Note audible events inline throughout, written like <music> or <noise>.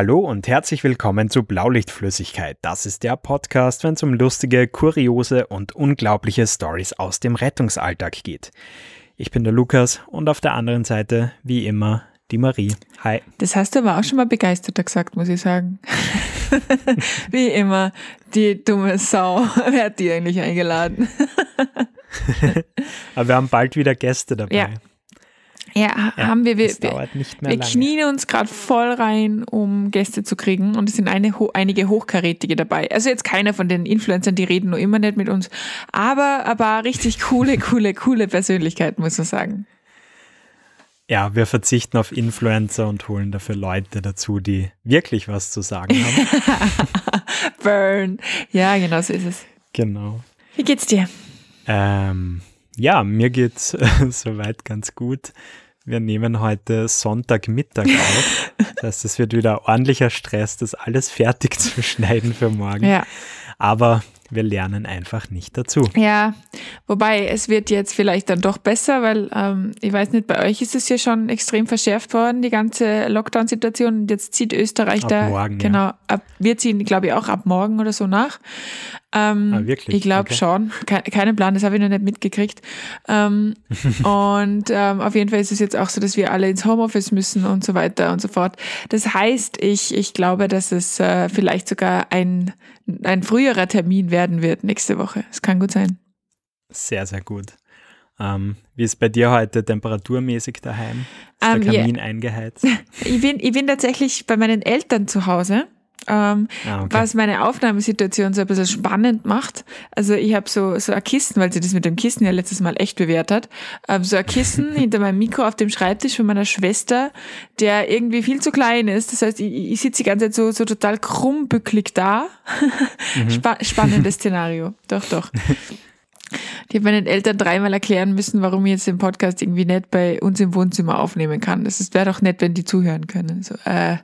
Hallo und herzlich willkommen zu Blaulichtflüssigkeit. Das ist der Podcast, wenn es um lustige, kuriose und unglaubliche Stories aus dem Rettungsalltag geht. Ich bin der Lukas und auf der anderen Seite, wie immer, die Marie. Hi. Das hast du aber auch schon mal begeisterter gesagt, muss ich sagen. <laughs> wie immer, die dumme Sau. <laughs> Wer hat die eigentlich eingeladen? <laughs> aber wir haben bald wieder Gäste dabei. Ja, ja, ja, haben wir. Wir, wir, wir knien uns gerade voll rein, um Gäste zu kriegen. Und es sind eine, einige Hochkarätige dabei. Also jetzt keiner von den Influencern, die reden nur immer nicht mit uns. Aber, aber richtig coole, coole, coole Persönlichkeiten, muss man sagen. Ja, wir verzichten auf Influencer und holen dafür Leute dazu, die wirklich was zu sagen haben. <laughs> Burn. Ja, genau so ist es. Genau. Wie geht's dir? Ähm, ja, mir geht's äh, <laughs> soweit ganz gut. Wir nehmen heute Sonntagmittag <laughs> auf. Das heißt, es wird wieder ordentlicher Stress, das alles fertig <laughs> zu schneiden für morgen. Ja. Aber wir lernen einfach nicht dazu. Ja, wobei es wird jetzt vielleicht dann doch besser, weil ähm, ich weiß nicht, bei euch ist es ja schon extrem verschärft worden, die ganze Lockdown-Situation. Und jetzt zieht Österreich ab da, morgen, genau, ja. ab, wir ziehen, glaube ich, auch ab morgen oder so nach. Ähm, ah, wirklich? Ich glaube okay. schon. Ke keinen Plan, das habe ich noch nicht mitgekriegt. Ähm, <laughs> und ähm, auf jeden Fall ist es jetzt auch so, dass wir alle ins Homeoffice müssen und so weiter und so fort. Das heißt, ich, ich glaube, dass es äh, vielleicht sogar ein, ein früherer Termin werden wird nächste Woche. Es kann gut sein. Sehr, sehr gut. Ähm, wie ist bei dir heute temperaturmäßig daheim? Ist Ähm, der. Kamin eingeheizt? <laughs> Ich bin, ich bin tatsächlich bei meinen Eltern zu Hause. Ähm, Ah, okay. was meine Aufnahmesituation so ein bisschen spannend macht. Also ich habe so, so ein Kissen, weil sie das mit dem Kissen ja letztes Mal echt bewährt hat, ähm, so ein Kissen <laughs> hinter meinem Mikro auf dem Schreibtisch von meiner Schwester, der irgendwie viel zu klein ist. Das heißt, ich, ich sitze die ganze Zeit so, so total krummbücklig da. <laughs> Spa spannendes Szenario. Doch, doch. <laughs> Ich habe meinen Eltern dreimal erklären müssen, warum ich jetzt den Podcast irgendwie nicht bei uns im Wohnzimmer aufnehmen kann. Das wäre doch nett, wenn die zuhören können. So, äh,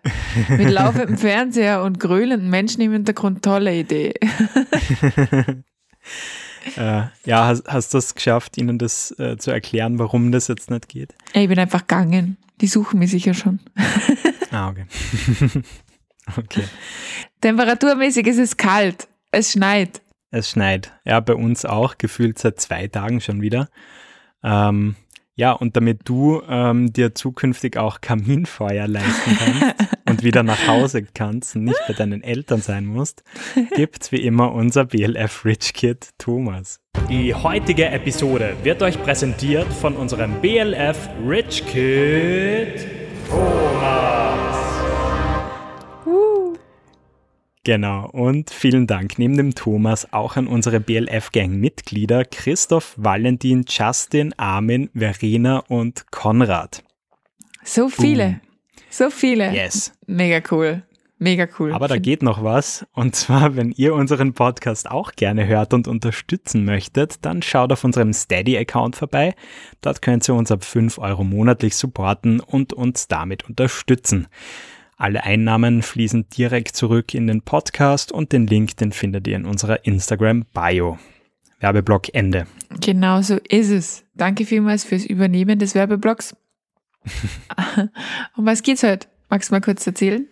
mit <laughs> laufendem Fernseher und grölenden Menschen im Hintergrund, tolle Idee. <laughs> äh, ja, hast, hast du es geschafft, ihnen das äh, zu erklären, warum das jetzt nicht geht? Ich bin einfach gegangen. Die suchen mich sicher schon. <laughs> Ah, okay. okay. Temperaturmäßig ist es kalt. Es schneit. Es schneit. Ja, bei uns auch, gefühlt seit zwei Tagen schon wieder. Ähm, ja, und damit du ähm, dir zukünftig auch Kaminfeuer leisten kannst <laughs> und wieder nach Hause kannst und nicht bei deinen Eltern sein musst, gibt's wie immer unser BLF Rich Kid Thomas. Die heutige Episode wird euch präsentiert von unserem BLF Rich Kid Thomas. Genau, und vielen Dank neben dem Thomas auch an unsere BLF-Gang-Mitglieder Christoph, Valentin, Justin, Armin, Verena und Konrad. So viele. So viele. Yes. Mega cool. Mega cool. Aber da geht noch was. Und zwar, wenn ihr unseren Podcast auch gerne hört und unterstützen möchtet, dann schaut auf unserem Steady-Account vorbei. Dort könnt ihr uns ab 5 Euro monatlich supporten und uns damit unterstützen. Alle Einnahmen fließen direkt zurück in den Podcast und den Link, den findet ihr in unserer Instagram-Bio. Werbeblock Ende. Genau so ist es. Danke vielmals fürs Übernehmen des Werbeblocks. <laughs> um was geht's heute? Magst du mal kurz erzählen?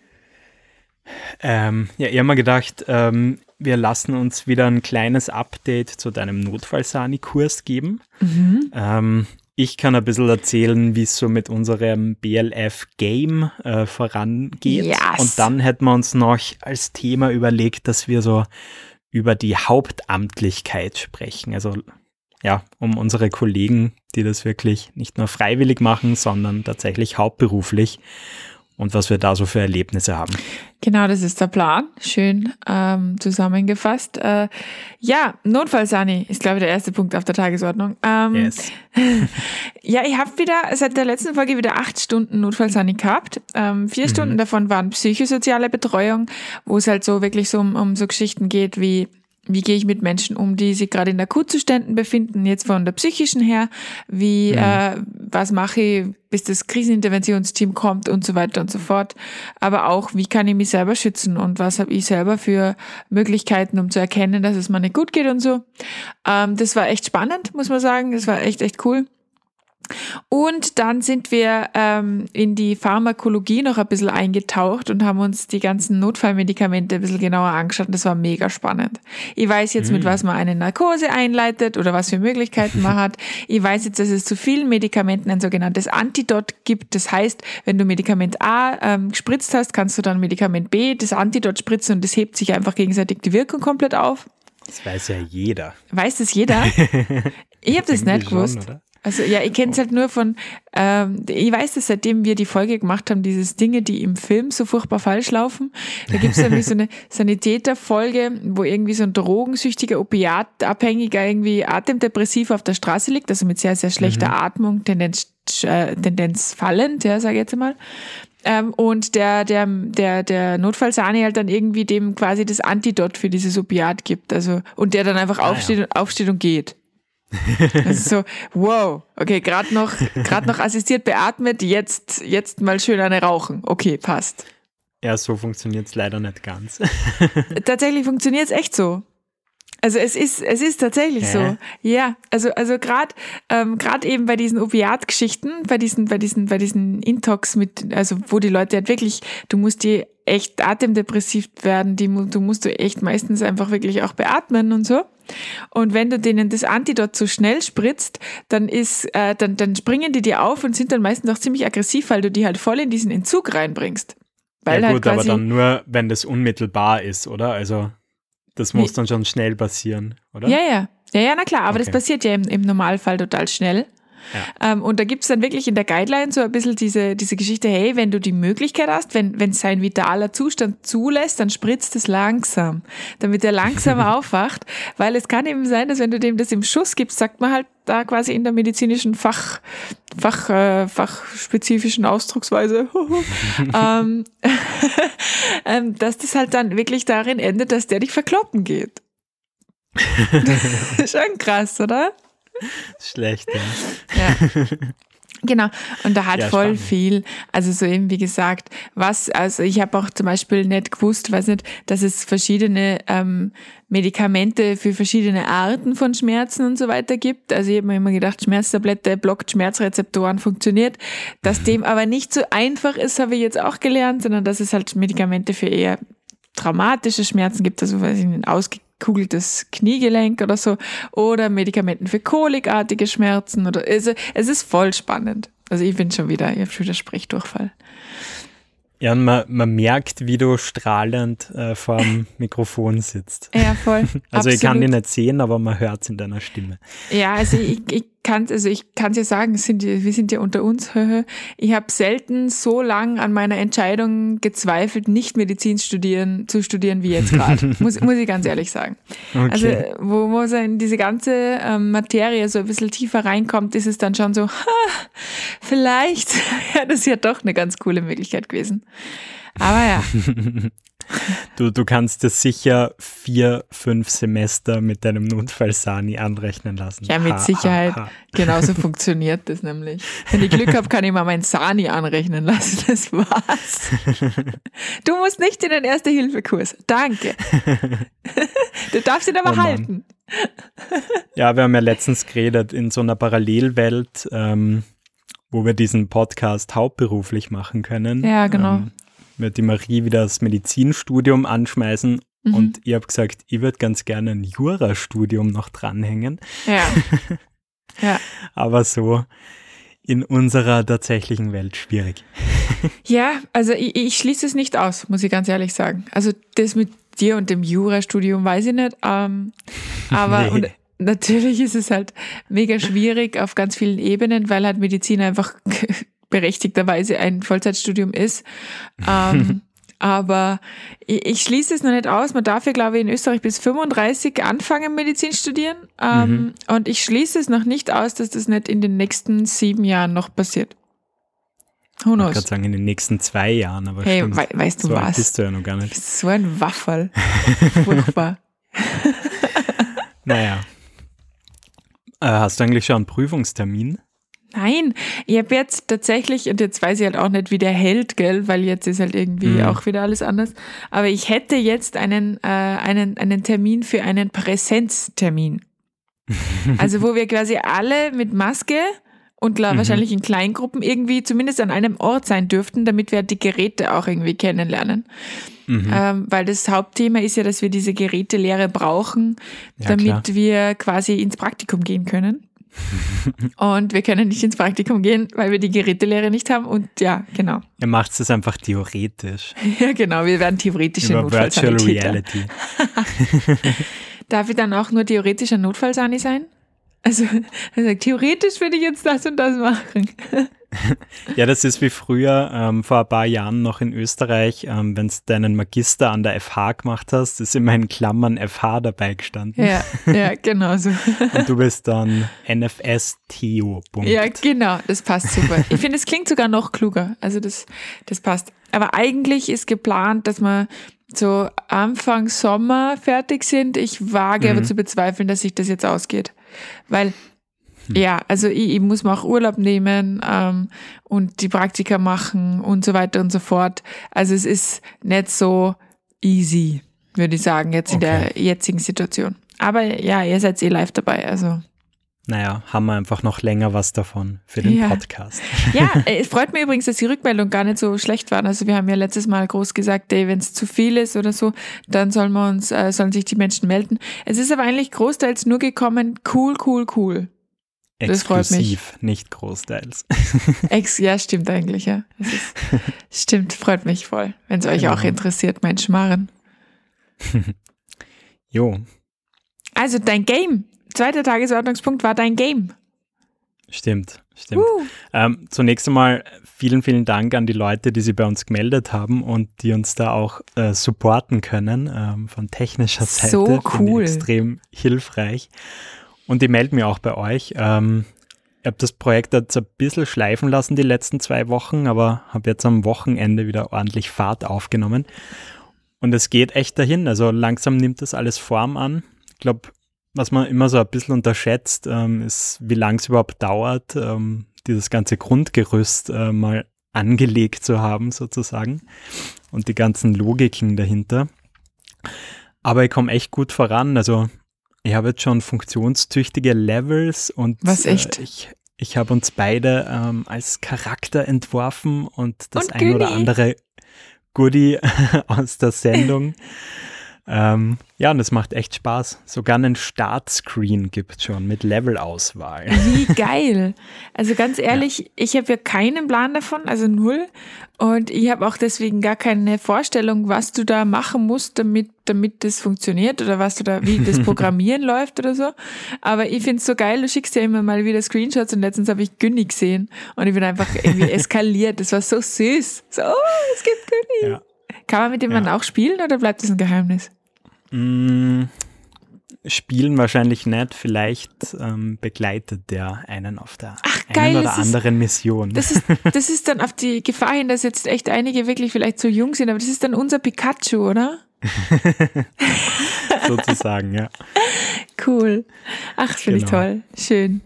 Ähm, ja, ich habe mir gedacht, ähm, wir lassen uns wieder ein kleines Update zu deinem Notfallsani-Kurs geben. Mhm. Ähm, ich kann ein bisschen erzählen, wie es so mit unserem BLF-Game äh, vorangeht. Yes. Und dann hätten wir uns noch als Thema überlegt, dass wir so über die Hauptamtlichkeit sprechen. Also ja, um unsere Kollegen, die das wirklich nicht nur freiwillig machen, sondern tatsächlich hauptberuflich und was wir da so für Erlebnisse haben. Genau, das ist der Plan. Schön ähm, zusammengefasst. Äh, ja, Notfallsani ist, glaube ich, der erste Punkt auf der Tagesordnung. Ähm, Yes. <laughs> Ja, ich habe wieder seit der letzten Folge wieder acht Stunden Notfallsani gehabt. Ähm, vier Stunden davon waren psychosoziale Betreuung, wo es halt so wirklich so um, um so Geschichten geht wie wie gehe ich mit Menschen um, die sich gerade in Akutzuständen befinden, jetzt von der psychischen her, wie, äh, was mache ich, bis das Kriseninterventionsteam kommt und so weiter und so fort. Aber auch, wie kann ich mich selber schützen und was habe ich selber für Möglichkeiten, um zu erkennen, dass es mir nicht gut geht und so. Ähm, das war echt spannend, muss man sagen. Das war echt, echt cool. Und dann sind wir ähm, in die Pharmakologie noch ein bisschen eingetaucht und haben uns die ganzen Notfallmedikamente ein bisschen genauer angeschaut. Und das war mega spannend. Ich weiß jetzt, mit was man eine Narkose einleitet oder was für Möglichkeiten man hat. Ich weiß jetzt, dass es zu vielen Medikamenten ein sogenanntes Antidot gibt. Das heißt, wenn du Medikament A ähm, gespritzt hast, kannst du dann Medikament B das Antidot spritzen und das hebt sich einfach gegenseitig die Wirkung komplett auf. Das weiß ja jeder. Weiß das jeder? <laughs> ich habe das nicht gewusst. Schon? Also ja, ich kenne es halt nur von, ähm, ich weiß das, seitdem wir die Folge gemacht haben, dieses Dinge, die im Film so furchtbar falsch laufen. Da gibt es irgendwie so eine <laughs> Sanitäterfolge, wo irgendwie so ein drogensüchtiger, opiatabhängiger, irgendwie atemdepressiv auf der Straße liegt, also mit sehr, sehr schlechter Atmung, Tendenz, äh, Tendenz fallend, ja, sage ich jetzt mal. Ähm, und der, der, der, der Notfallsani halt dann irgendwie dem quasi das Antidot für dieses Opiat gibt. Also, und der dann einfach Ah, aufsteht, aufsteht und geht. Das <laughs> ist so, wow, okay, gerade noch, gerade noch assistiert beatmet, jetzt, jetzt mal schön eine rauchen. Okay, passt. Ja, so funktioniert es leider nicht ganz. Tatsächlich funktioniert es echt so. Also es ist, es ist tatsächlich Hä? so. Ja, also, also gerade ähm, grad eben bei diesen Opiatgeschichten, bei diesen, bei diesen, bei diesen Intox mit, also wo die Leute halt wirklich, du musst die echt atemdepressiv werden, die, du musst du echt meistens einfach wirklich auch beatmen und so. Und wenn du denen das Antidot zu schnell spritzt, dann ist, äh, dann, dann springen die dir auf und sind dann meistens auch ziemlich aggressiv, weil du die halt voll in diesen Entzug reinbringst. Weil ja halt gut, aber quasi, dann nur, wenn das unmittelbar ist, oder? Also das muss dann schon schnell passieren, oder? Ja, ja. Ja, ja, na klar, aber das Okay. passiert ja im, im Normalfall total schnell. Ähm, und da gibt's dann wirklich in der Guideline so ein bisschen diese, diese Geschichte, hey, wenn du die Möglichkeit hast, wenn, wenn sein vitaler Zustand zulässt, dann spritzt es langsam, damit er langsam <laughs> aufwacht, weil es kann eben sein, dass wenn du dem das im Schuss gibst, sagt man halt da quasi in der medizinischen Fach, Fach, äh, fachspezifischen Ausdrucksweise, <laughs> ähm, <laughs> ähm, dass das halt dann wirklich darin endet, dass der dich verkloppen geht. Schon krass, oder? Schlecht, ja. Ja. <laughs> Genau, und da hat Ja, voll spannend. viel, also so eben wie gesagt, was, also ich habe auch zum Beispiel nicht gewusst, weiß nicht, dass es verschiedene ähm, Medikamente für verschiedene Arten von Schmerzen und so weiter gibt. Also ich habe mir immer gedacht, Schmerztablette blockt Schmerzrezeptoren, funktioniert. Dass dem <laughs> aber nicht so einfach ist, habe ich jetzt auch gelernt, sondern dass es halt Medikamente für eher traumatische Schmerzen gibt, also weiß ich, ein ausgekugeltes Kniegelenk oder so, oder Medikamenten für kolikartige Schmerzen oder also es ist voll spannend. Also ich bin schon wieder, ich habe schon wieder Sprechdurchfall. Ja, und man, man merkt, wie du strahlend äh, vorm <laughs> Mikrofon sitzt. Ja, voll. <laughs> Also ich kann Absolut. dich nicht sehen, aber man hört es in deiner Stimme. Ja, also ich, ich kann also ich kann ja sagen, sind, wir sind ja unter uns. <laughs> Ich habe selten so lang an meiner Entscheidung gezweifelt, nicht Medizin studieren zu studieren wie jetzt gerade. <laughs> muss, muss ich ganz ehrlich sagen. Okay. Also wo, wo so in diese ganze ähm, Materie so ein bisschen tiefer reinkommt, ist es dann schon so, ha, <laughs> vielleicht wäre das ja doch eine ganz coole Möglichkeit gewesen. Aber ja, Du, du kannst dir sicher vier, fünf Semester mit deinem Notfallsani anrechnen lassen. ja, mit Ha, Sicherheit. Ha, ha. Genauso <laughs> funktioniert das nämlich. Wenn ich Glück habe, kann ich mal mein Sani anrechnen lassen. Das war's. Du musst nicht in den Erste-Hilfe-Kurs. Danke. Du darfst ihn aber Oh halten. Ja, wir haben ja letztens geredet in so einer Parallelwelt, ähm, wo wir diesen Podcast hauptberuflich machen können. Ja, genau. Ähm, wird die Marie wieder das Medizinstudium anschmeißen Mhm. und ich habe gesagt, ich würde ganz gerne ein Jurastudium noch dranhängen, Ja. <laughs> Ja. aber so in unserer tatsächlichen Welt schwierig. <laughs> Ja, also ich, ich schließe es nicht aus, muss ich ganz ehrlich sagen. Also das mit dir und dem Jurastudium weiß ich nicht. Ähm, aber <laughs> Nee. natürlich ist es halt mega schwierig auf ganz vielen Ebenen, weil halt Medizin einfach berechtigterweise ein Vollzeitstudium ist. Ähm, <laughs> aber ich, ich schließe es noch nicht aus. Man darf ja, glaube ich, in Österreich bis 35 anfangen, Medizin studieren. Ähm, Und ich schließe es noch nicht aus, dass das nicht in den nächsten sieben Jahren noch passiert. Who Ich knows? gerade sagen, in den nächsten zwei Jahren, aber Hey, stimmt. wei- weißt du so was? bist du ja noch gar nicht. So ein Waffel. <laughs> Furchtbar. Naja. Äh, hast du eigentlich schon einen Prüfungstermin? Nein, ich habe jetzt tatsächlich, und jetzt weiß ich halt auch nicht, wie der hält, gell, weil jetzt ist halt irgendwie Mhm. auch wieder alles anders. Aber ich hätte jetzt einen, äh, einen, einen Termin für einen Präsenztermin. <laughs> Also wo wir quasi alle mit Maske und mhm. wahrscheinlich in Kleingruppen irgendwie zumindest an einem Ort sein dürften, damit wir die Geräte auch irgendwie kennenlernen. Mhm. Ähm, weil das Hauptthema ist ja, dass wir diese Gerätelehre brauchen, ja, damit klar. wir quasi ins Praktikum gehen können. Und wir können nicht ins Praktikum gehen, weil wir die Gerätelehre nicht haben. Und ja, genau. Ihr macht es einfach theoretisch. <laughs> ja, genau. Wir werden theoretische Über Virtual Reality. <laughs> Darf ich dann auch nur theoretischer Notfallsani sein? Also, also theoretisch würde ich jetzt das und das machen. Ja, das ist wie früher, ähm, vor ein paar Jahren noch in Österreich, ähm, wenn du deinen Magister an der FH gemacht hast, ist immer in Klammern FH dabei gestanden. Ja, ja, genau so. und du bist dann NFS Theo. Punkt. Ja, genau, das passt super. Ich finde, es klingt sogar noch kluger. Also das, das passt. Aber eigentlich ist geplant, dass wir so Anfang Sommer fertig sind. Ich wage mhm. aber zu bezweifeln, dass sich das jetzt ausgeht. Weil, hm. ja, also ich, ich, muss mir auch Urlaub nehmen ähm, und die Praktika machen und so weiter und so fort. Also es ist nicht so easy, würde ich sagen, jetzt in der jetzigen Situation. Aber ja, ihr seid eh live dabei, also. Naja, haben wir einfach noch länger was davon für den ja. Podcast. Ja, <laughs> es freut mich übrigens, dass die Rückmeldung gar nicht so schlecht war. Also wir haben ja letztes Mal groß gesagt, wenn es zu viel ist oder so, dann sollen wir uns, äh, sollen sich die Menschen melden. Es ist aber eigentlich großteils nur gekommen, cool, cool, cool. Das Exklusiv, freut mich. nicht großteils. <laughs> Ex, ja, stimmt eigentlich, ja. Ist, stimmt, freut mich voll, wenn es euch genau. auch interessiert, mein Schmarren. <laughs> jo. Also dein Game, zweiter Tagesordnungspunkt war dein Game. Stimmt, stimmt. Uh. Ähm, zunächst einmal vielen, vielen Dank an die Leute, die sich bei uns gemeldet haben und die uns da auch äh, supporten können ähm, von technischer Seite. So cool. Extrem hilfreich. Und die melden mir auch bei euch. Ähm, ich habe das Projekt jetzt ein bisschen schleifen lassen die letzten zwei Wochen, aber habe jetzt am Wochenende wieder ordentlich Fahrt aufgenommen. Und es geht echt dahin. Also langsam nimmt das alles Form an. Ich glaube, was man immer so ein bisschen unterschätzt, ähm, ist, wie lange es überhaupt dauert, ähm, dieses ganze Grundgerüst äh, mal angelegt zu haben, sozusagen. Und die ganzen Logiken dahinter. Aber ich komme echt gut voran. Also ich habe jetzt schon funktionstüchtige Levels und Was echt? Äh, ich, ich habe uns beide ähm, als Charakter entworfen und das und ein oder andere Goodie <laughs> aus der Sendung. Ähm, ja, und es macht echt Spaß. Sogar einen Startscreen gibt es schon mit Levelauswahl. Wie geil. Also ganz ehrlich, ja. ich habe ja keinen Plan davon, also null. Und ich habe auch deswegen gar keine Vorstellung, was du da machen musst, damit, damit das funktioniert oder was du da, wie das <laughs> Programmieren läuft oder so. Aber ich finde es so geil, du schickst ja immer mal wieder Screenshots und letztens habe ich Günni gesehen und ich bin einfach irgendwie <laughs> eskaliert. Das war so süß. So, oh, es gibt Günni. Ja. Kann man mit dem ja. dann auch spielen oder bleibt das ein Geheimnis? Mm, spielen wahrscheinlich nicht, vielleicht ähm, begleitet der einen auf der Ach, einen oder anderen Mission. Das ist, <laughs> das ist dann auf die Gefahr hin, dass jetzt echt einige wirklich vielleicht zu jung sind, aber das ist dann unser Pikachu, oder? <laughs> Sozusagen, ja. Cool. Ach, finde genau. ich toll. Schön.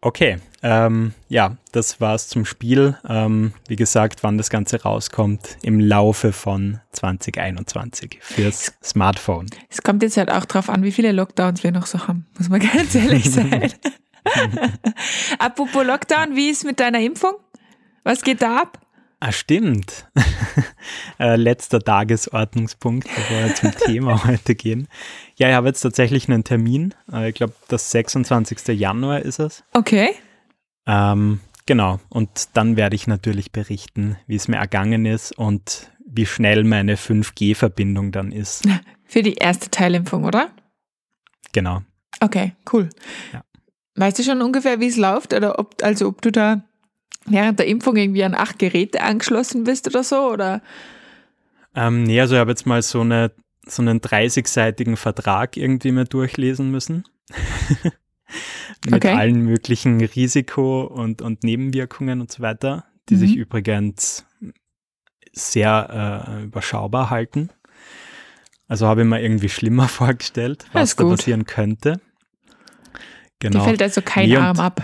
Okay, ähm, ja, das war's zum Spiel. Ähm, wie gesagt, wann das Ganze rauskommt, im Laufe von 2021 fürs Smartphone. Es kommt jetzt halt auch drauf an, wie viele Lockdowns wir noch so haben, muss man <laughs> ganz ehrlich <laughs> sein. <laughs> Apropos Lockdown, wie ist mit deiner Impfung? Was geht da ab? Ah, stimmt. äh, letzter Tagesordnungspunkt, bevor wir zum Thema heute gehen. Ja, ich habe jetzt tatsächlich einen Termin. Äh, ich glaube, das 26. Januar ist es. Okay. Ähm, genau. Und dann werde ich natürlich berichten, wie es mir ergangen ist und wie schnell meine 5G-Verbindung dann ist. <laughs> Für die erste Teilimpfung, oder? Genau. Okay, cool. Ja. Weißt du schon ungefähr, wie es läuft? Oder ob, also ob du da während der Impfung irgendwie an acht Geräte angeschlossen bist oder so? Oder? Ähm, nee, also ich habe jetzt mal so, eine, so einen 30-seitigen Vertrag irgendwie mal durchlesen müssen. <laughs> Mit okay. allen möglichen Risiko- und, und Nebenwirkungen und so weiter, die mhm. sich übrigens sehr äh, überschaubar halten. Also habe ich mir irgendwie schlimmer <laughs> vorgestellt, was da passieren könnte. Genau. Dir fällt also kein nee, Arm ab.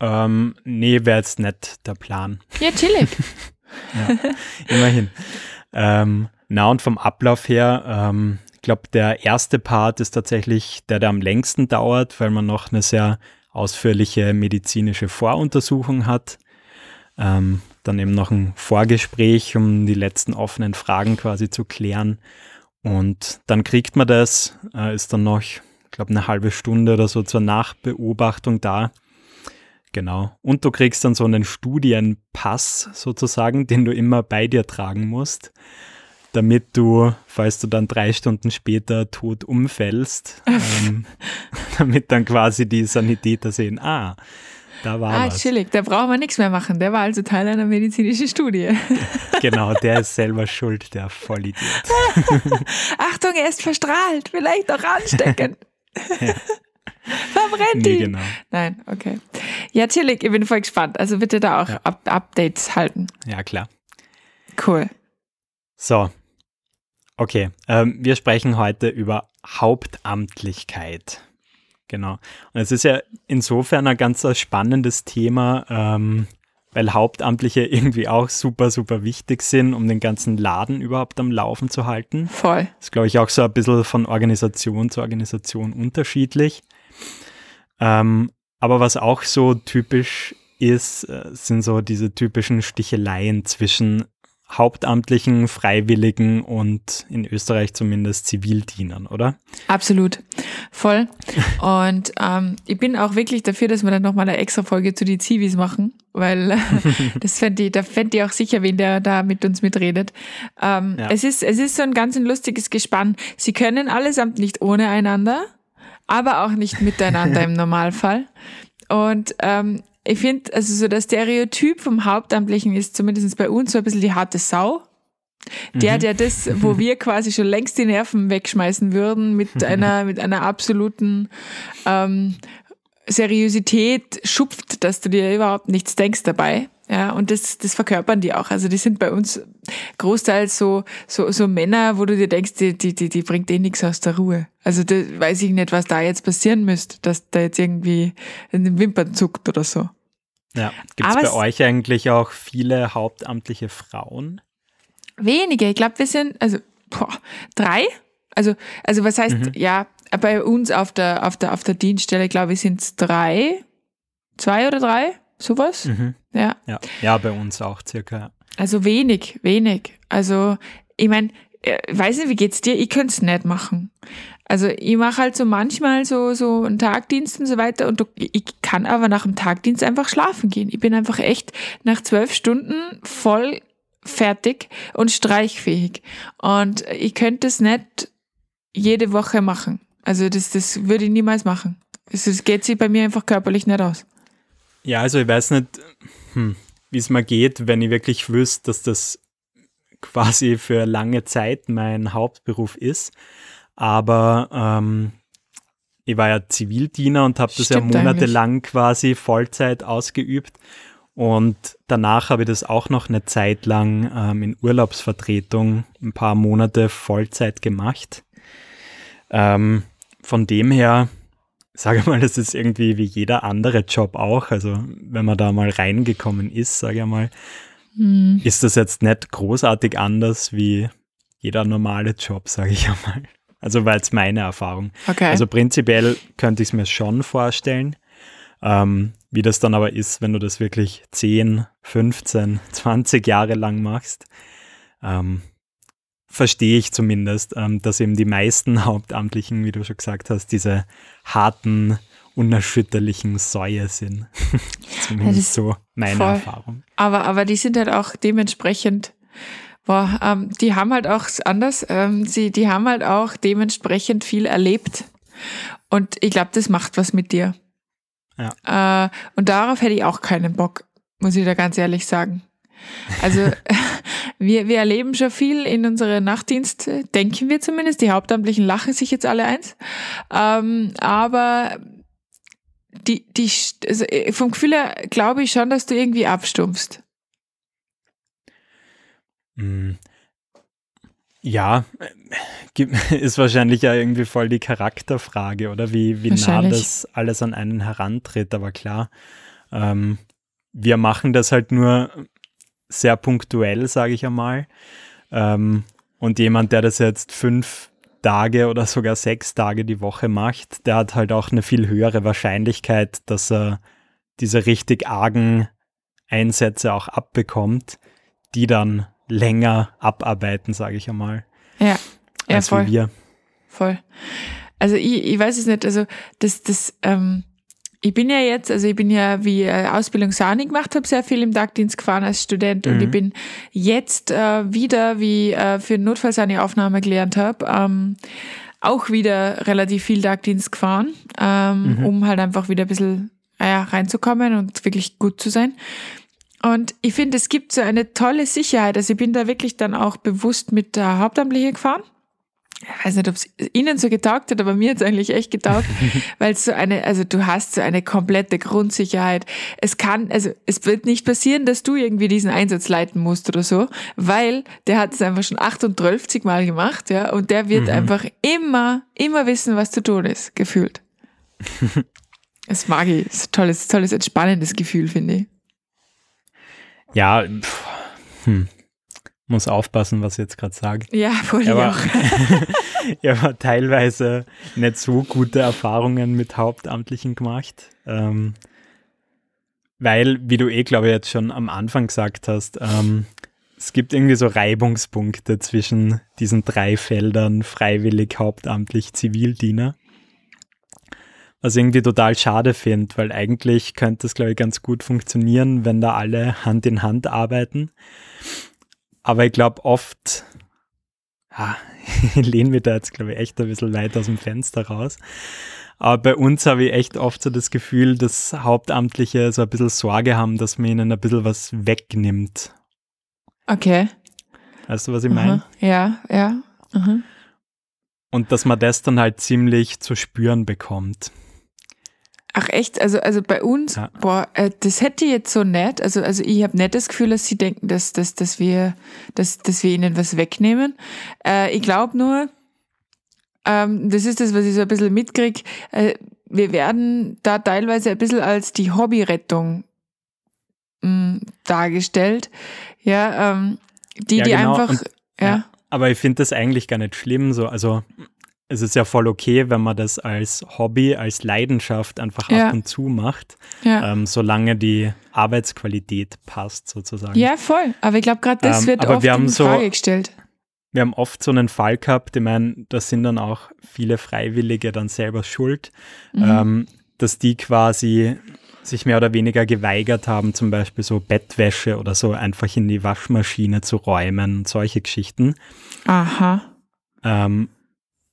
Ähm, nee, wäre jetzt nicht der Plan. Ja, chillig. <laughs> ja, immerhin. Ähm, na und vom Ablauf her, ähm, glaube, der erste Part ist tatsächlich der, der am längsten dauert, weil man noch eine sehr ausführliche medizinische Voruntersuchung hat. Ähm, dann eben noch ein Vorgespräch, um die letzten offenen Fragen quasi zu klären. Und dann kriegt man das, äh, ist dann noch, ich glaube, eine halbe Stunde oder so zur Nachbeobachtung da. Genau. Und du kriegst dann so einen Studienpass sozusagen, den du immer bei dir tragen musst, damit du, falls du dann drei Stunden später tot umfällst, ähm, <laughs> damit dann quasi die Sanitäter sehen, ah, da war Ah, was. chillig, da brauchen wir nichts mehr machen. Der war also Teil einer medizinischen Studie. <laughs> Genau, der ist <laughs> selber schuld, der Vollidiot. Achtung, er ist verstrahlt, vielleicht auch ansteckend. Verbrennt Nee, ihn. genau. Nein, okay. Ja, chillig, ich bin voll gespannt. Also bitte da auch Ja. Up Updates halten. Ja, klar. Cool. So, okay. Ähm, wir sprechen heute über Hauptamtlichkeit. Genau. Und es ist ja insofern ein ganz spannendes Thema, ähm, weil Hauptamtliche <laughs> irgendwie auch super, super wichtig sind, um den ganzen Laden überhaupt am Laufen zu halten. Voll. Das ist, glaube ich, auch so ein bisschen von Organisation zu Organisation unterschiedlich. Ähm, aber was auch so typisch ist, äh, sind so diese typischen Sticheleien zwischen Hauptamtlichen, Freiwilligen und in Österreich zumindest Zivildienern, oder? Absolut. Voll. <laughs> Und ähm, ich bin auch wirklich dafür, dass wir dann nochmal eine extra Folge zu die Zivis machen, weil <laughs> das fände ich, da fände ich auch sicher, wen der da mit uns mitredet. Ähm, Ja. es, ist, es ist so ein ganz ein lustiges Gespann. Sie können allesamt nicht ohne einander, aber auch nicht miteinander <laughs> im Normalfall. Und ähm, ich finde, also so das Stereotyp vom Hauptamtlichen ist zumindest bei uns so ein bisschen die harte Sau. Der, der das, wo <laughs> wir quasi schon längst die Nerven wegschmeißen würden, mit <laughs> einer, mit einer absoluten ähm, Seriosität schupft, dass du dir überhaupt nichts denkst dabei. Ja, und das, das verkörpern die auch. Also die sind bei uns großteils so, so, so Männer, wo du dir denkst, die, die, die, die bringt eh nichts aus der Ruhe. Also da weiß ich nicht, was da jetzt passieren müsste, dass da jetzt irgendwie in den Wimpern zuckt oder so. Ja. Gibt es bei euch eigentlich auch viele hauptamtliche Frauen? Wenige. Ich glaube, wir sind, also, boah, drei? Also, also was heißt, ja, bei uns auf der, auf der, auf der Dienststelle, glaube ich, sind es drei, zwei oder drei, sowas. Mhm. Ja. Ja. ja, bei uns auch circa. Also wenig, wenig. Also, ich mein, äh, weiß nicht, wie geht's dir? Ich könnte es nicht machen. Also ich mache halt so manchmal so, so einen Tagdienst und so weiter und ich kann aber nach dem Tagdienst einfach schlafen gehen. Ich bin einfach echt nach zwölf Stunden voll fertig und streichfähig. Und ich könnte es nicht jede Woche machen. Also das, das würde ich niemals machen. Es geht sich bei mir einfach körperlich nicht aus. Ja, also ich weiß nicht, hm, wie es mir geht, wenn ich wirklich wüsste, dass das quasi für lange Zeit mein Hauptberuf ist. Aber ähm, ich war ja Zivildiener und habe das ja eigentlich. monatelang quasi Vollzeit ausgeübt. Und danach habe ich das auch noch eine Zeit lang ähm, in Urlaubsvertretung ein paar Monate Vollzeit gemacht. Ähm, von dem her, sage mal, das ist irgendwie wie jeder andere Job auch. Also wenn man da mal reingekommen ist, sage ich mal, Hm. ist das jetzt nicht großartig anders wie jeder normale Job, sage ich <laughs> einmal. Also war jetzt meine Erfahrung. Okay. Also prinzipiell könnte ich es mir schon vorstellen. Ähm, wie das dann aber ist, wenn du das wirklich 10, 15, 20 Jahre lang machst, ähm, verstehe ich zumindest, ähm, dass eben die meisten <laughs> Hauptamtlichen, wie du schon gesagt hast, diese harten, unerschütterlichen Säue sind. <laughs> zumindest das- so meine voll. Erfahrung. Aber, aber die sind halt auch dementsprechend, boah, ähm, die haben halt auch anders, ähm, sie, die haben halt auch dementsprechend viel erlebt. Und ich glaube, das macht was mit dir. Äh, und darauf hätte ich auch keinen Bock, muss ich da ganz ehrlich sagen. Also <laughs> wir, wir erleben schon viel in unsere Nachtdienste, denken wir zumindest. Die Hauptamtlichen lachen sich jetzt alle eins. Ähm, aber die, die, also äh, vom Gefühl her glaube ich schon, dass du irgendwie abstumpfst. Mm. Ja, äh, <laughs> ist wahrscheinlich ja irgendwie voll die Charakterfrage, oder wie, wie nah das alles an einen herantritt. Aber klar, ähm, wir machen das halt nur sehr punktuell, sage ich einmal. Ähm, und jemand, der das jetzt fünf Tage oder sogar sechs Tage die Woche macht, der hat halt auch eine viel höhere Wahrscheinlichkeit, dass er diese richtig argen Einsätze auch abbekommt, die dann länger abarbeiten, sage ich einmal. Ja, ja als voll. wir. Voll. Also ich, ich weiß es nicht, also das, das, ähm, ich bin ja jetzt, also ich bin ja wie äh, Ausbildung Sani gemacht habe, sehr viel im Tagdienst gefahren als Student und Mhm. ich bin jetzt äh, wieder, wie äh, für Notfallsani-Aufnahme gelernt habe, ähm, auch wieder relativ viel Tagdienst gefahren, ähm, Mhm. um halt einfach wieder ein bisschen äh, ja, reinzukommen und wirklich gut zu sein. Und ich finde, es gibt so eine tolle Sicherheit. Also ich bin da wirklich dann auch bewusst mit der Hauptamtliche gefahren. Ich weiß nicht, ob es Ihnen so getaugt hat, aber mir hat es eigentlich echt getaugt, <laughs> weil es so eine, also du hast so eine komplette Grundsicherheit. Es kann, also es wird nicht passieren, dass du irgendwie diesen Einsatz leiten musst oder so, weil der hat es einfach schon 38 Mal gemacht, ja, und der wird einfach immer, immer wissen, was zu tun ist, gefühlt. <laughs> Das mag ich. Das ist ein tolles, tolles, entspannendes Gefühl, finde ich. Ja, pff, hm. Muss aufpassen, was ich jetzt gerade sage. Ja, voll ich auch. <laughs> ich habe teilweise nicht so gute Erfahrungen mit Hauptamtlichen gemacht. Ähm, weil, wie du eh, glaube ich, jetzt schon am Anfang gesagt hast, ähm, es gibt irgendwie so Reibungspunkte zwischen diesen drei Feldern, freiwillig, hauptamtlich, Zivildiener. Was ich irgendwie total schade finde, weil eigentlich könnte es, glaube ich, ganz gut funktionieren, wenn da alle Hand in Hand arbeiten. Aber ich glaube oft, ja, ich <laughs> lehne mich da jetzt, glaube ich, echt ein bisschen weit aus dem Fenster raus. Aber bei uns habe ich echt oft so das Gefühl, dass Hauptamtliche so ein bisschen Sorge haben, dass man ihnen ein bisschen was wegnimmt. Okay. Weißt du, was ich meine? Aha. Ja, ja. Aha. Und dass man das dann halt ziemlich zu spüren bekommt. Ach echt? Also, also bei uns, Ja. boah, äh, das hätte ich jetzt so nett. Also, also ich habe nicht das Gefühl, dass sie denken, dass, dass, dass, wir, dass, dass wir ihnen was wegnehmen. Äh, ich glaube nur, ähm, das ist das, was ich so ein bisschen mitkriege, äh, wir werden da teilweise ein bisschen als die Hobbyrettung mh, dargestellt. Ja, ähm, die, Ja, die genau. einfach, Und- ja. Aber ich finde das eigentlich gar nicht schlimm. So. Also es ist ja voll okay, wenn man das als Hobby, als Leidenschaft einfach Ja. ab und zu macht, ja. ähm, solange die Arbeitsqualität passt sozusagen. Ja, voll. Aber ich glaube, gerade das Ähm, wird oft wir haben in so- Frage gestellt. Wir haben oft so einen Fall gehabt, ich meine, da sind dann auch viele Freiwillige dann selber schuld, Mhm. ähm, dass die quasi sich mehr oder weniger geweigert haben, zum Beispiel so Bettwäsche oder so einfach in die Waschmaschine zu räumen und solche Geschichten. Aha. ähm,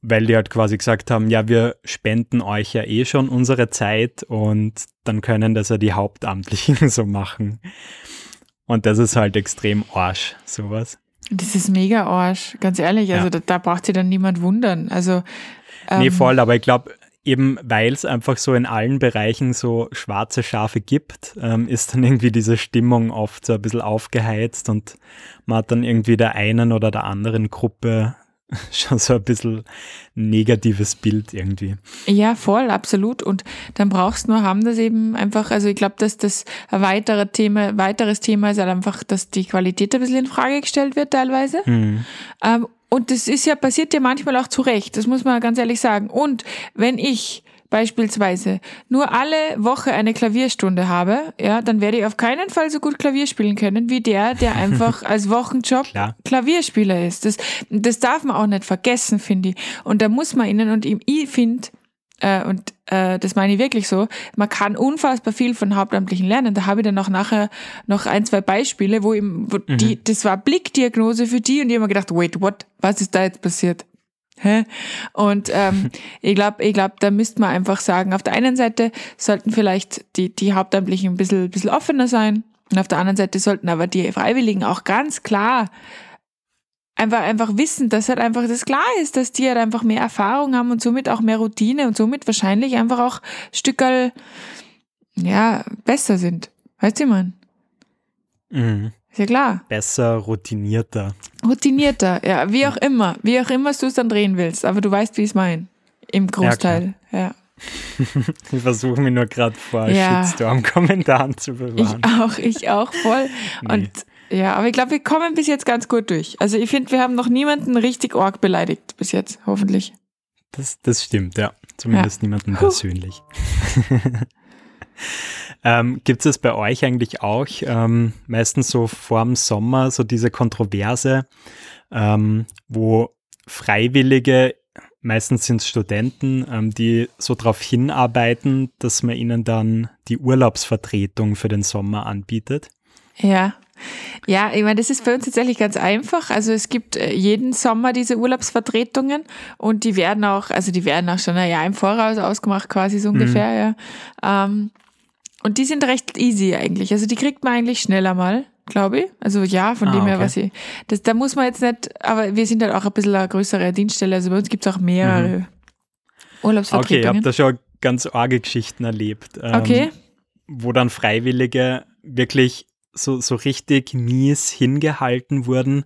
weil die halt quasi gesagt haben, ja, wir spenden euch ja eh schon unsere Zeit und dann können das ja die Hauptamtlichen <laughs> so machen. Und das ist halt extrem Arsch, sowas. Das ist mega Arsch, ganz ehrlich. Also Ja. da, da braucht sich dann niemand wundern. Also ähm, nee, voll, aber ich glaube, eben weil es einfach so in allen Bereichen so schwarze Schafe gibt, ähm, ist dann irgendwie diese Stimmung oft so ein bisschen aufgeheizt und man hat dann irgendwie der einen oder der anderen Gruppe <laughs> schon so ein bisschen negatives Bild irgendwie. Ja, voll, absolut. Und dann brauchst du nur haben das eben einfach, also ich glaube, dass das ein weiterer Thema, weiteres Thema ist halt einfach, dass die Qualität ein bisschen in Frage gestellt wird teilweise. Hm. Ähm, und das ist ja, passiert ja manchmal auch zu Recht, das muss man ganz ehrlich sagen. Und wenn ich beispielsweise nur alle Woche eine Klavierstunde habe, ja, dann werde ich auf keinen Fall so gut Klavier spielen können wie der, der <laughs> einfach als Wochenjob. Klavierspieler ist. Das, das darf man auch nicht vergessen, finde ich. Und da muss man ihnen, und ich finde, äh, und äh, das meine ich wirklich so, man kann unfassbar viel von Hauptamtlichen lernen. Da habe ich dann auch nachher noch ein, zwei Beispiele, wo, ihm, wo die, das war Blickdiagnose für die und die haben mir gedacht, wait, what? Was ist da jetzt passiert? Hä? Und ähm, <laughs> ich glaube, ich glaub, da müsste man einfach sagen, auf der einen Seite sollten vielleicht die, die Hauptamtlichen ein bisschen, bisschen offener sein und auf der anderen Seite sollten aber die Freiwilligen auch ganz klar einfach, einfach wissen, dass halt einfach das klar ist, dass die halt einfach mehr Erfahrung haben und somit auch mehr Routine und somit wahrscheinlich einfach auch Stückerl, ja, besser sind. Weißt du, man? Mhm. Ja klar. Besser, routinierter. Routinierter, ja, wie auch immer. Wie auch immer du es dann drehen willst. Aber du weißt, wie ich es meine. Im Großteil, ja. <laughs> Ich versuche mich nur gerade vor Ja. Shitstorm-Kommentaren zu Ich bewahren. auch, ich auch voll. Nee. Und Ja, aber ich glaube, wir kommen bis jetzt ganz gut durch. Also ich finde, wir haben noch niemanden richtig arg beleidigt bis jetzt, hoffentlich. Das, das stimmt, ja. Zumindest ja. niemanden persönlich. <laughs> ähm, Gibt es bei euch eigentlich auch ähm, meistens so vorm Sommer so diese Kontroverse, ähm, wo Freiwillige, meistens sind es Studenten, ähm, die so darauf hinarbeiten, dass man ihnen dann die Urlaubsvertretung für den Sommer anbietet? Ja. Ja, ich meine, das ist bei uns tatsächlich ganz einfach. Also es gibt äh, jeden Sommer diese Urlaubsvertretungen und die werden auch, also die werden auch schon ein Jahr im Voraus ausgemacht, quasi so ungefähr, mhm. ja. Ähm, und die sind recht easy eigentlich. Also die kriegt man eigentlich schneller mal, glaube ich. Also ja, von ah, dem her, okay. was ich. Das, da muss man jetzt nicht, aber wir sind halt auch ein bisschen eine größere Dienststelle. Also bei uns gibt es auch mehrere mhm. Urlaubsvertretungen. Okay, ich habe da schon ganz arge Geschichten erlebt. Ähm, okay. Wo dann Freiwillige wirklich so, so richtig mies hingehalten wurden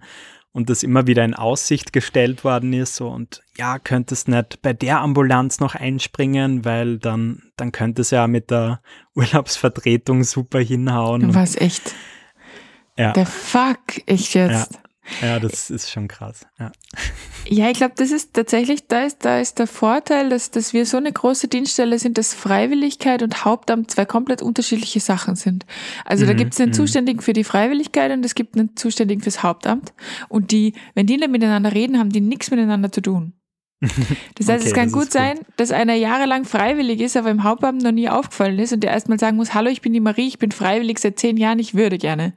und das immer wieder in Aussicht gestellt worden ist. So, und ja, könntest nicht bei der Ambulanz noch einspringen, weil dann, dann könnte es ja mit der <laughs> Urlaubsvertretung super hinhauen. Was echt? Ja. Der Fuck, ich jetzt. Ja. Ja, das ist schon krass. Ja, ja ich glaube, das ist tatsächlich, da ist, da ist der Vorteil, dass, dass wir so eine große Dienststelle sind, dass Freiwilligkeit und Hauptamt zwei komplett unterschiedliche Sachen sind. Also mhm, da gibt es einen mhm. Zuständigen für die Freiwilligkeit und es gibt einen Zuständigen fürs Hauptamt. Und die, wenn die nicht miteinander reden, haben die nichts miteinander zu tun. <laughs> Das heißt, okay, es kann gut sein, dass einer jahrelang freiwillig ist, aber im Hauptamt noch nie aufgefallen ist und der erstmal sagen muss, hallo, ich bin die Marie, ich bin freiwillig seit zehn Jahren, ich würde gerne.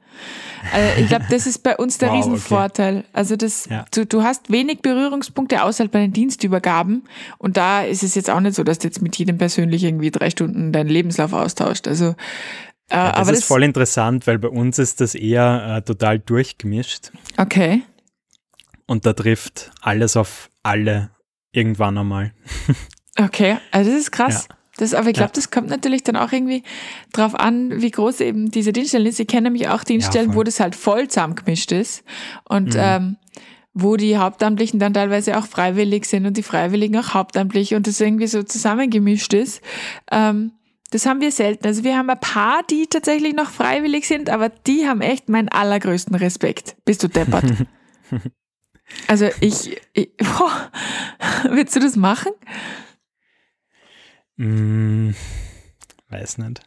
Also ich glaube, das ist bei uns der wow, Riesenvorteil. Okay. Also das, ja. du, du hast wenig Berührungspunkte außerhalb bei den Dienstübergaben und da ist es jetzt auch nicht so, dass du jetzt mit jedem persönlich irgendwie drei Stunden deinen Lebenslauf austauscht. Also äh, ja, das aber ist das voll interessant, weil bei uns ist das eher äh, total durchgemischt. Okay. Und da trifft alles auf alle irgendwann einmal. Okay, also das ist krass. Ja. Das, aber ich glaube, ja. das kommt natürlich dann auch irgendwie drauf an, wie groß eben diese Dienststellen ist. Ich kenne nämlich auch Dienststellen, ja, wo das halt voll zusammengemischt ist und mhm. ähm, wo die Hauptamtlichen dann teilweise auch freiwillig sind und die Freiwilligen auch hauptamtlich und das irgendwie so zusammengemischt ist. Ähm, das haben wir selten. Also wir haben ein paar, die tatsächlich noch freiwillig sind, aber die haben echt meinen allergrößten Respekt. Bist du deppert? <laughs> Also ich, ich <laughs> boah, willst du das machen? Mm, weiß nicht.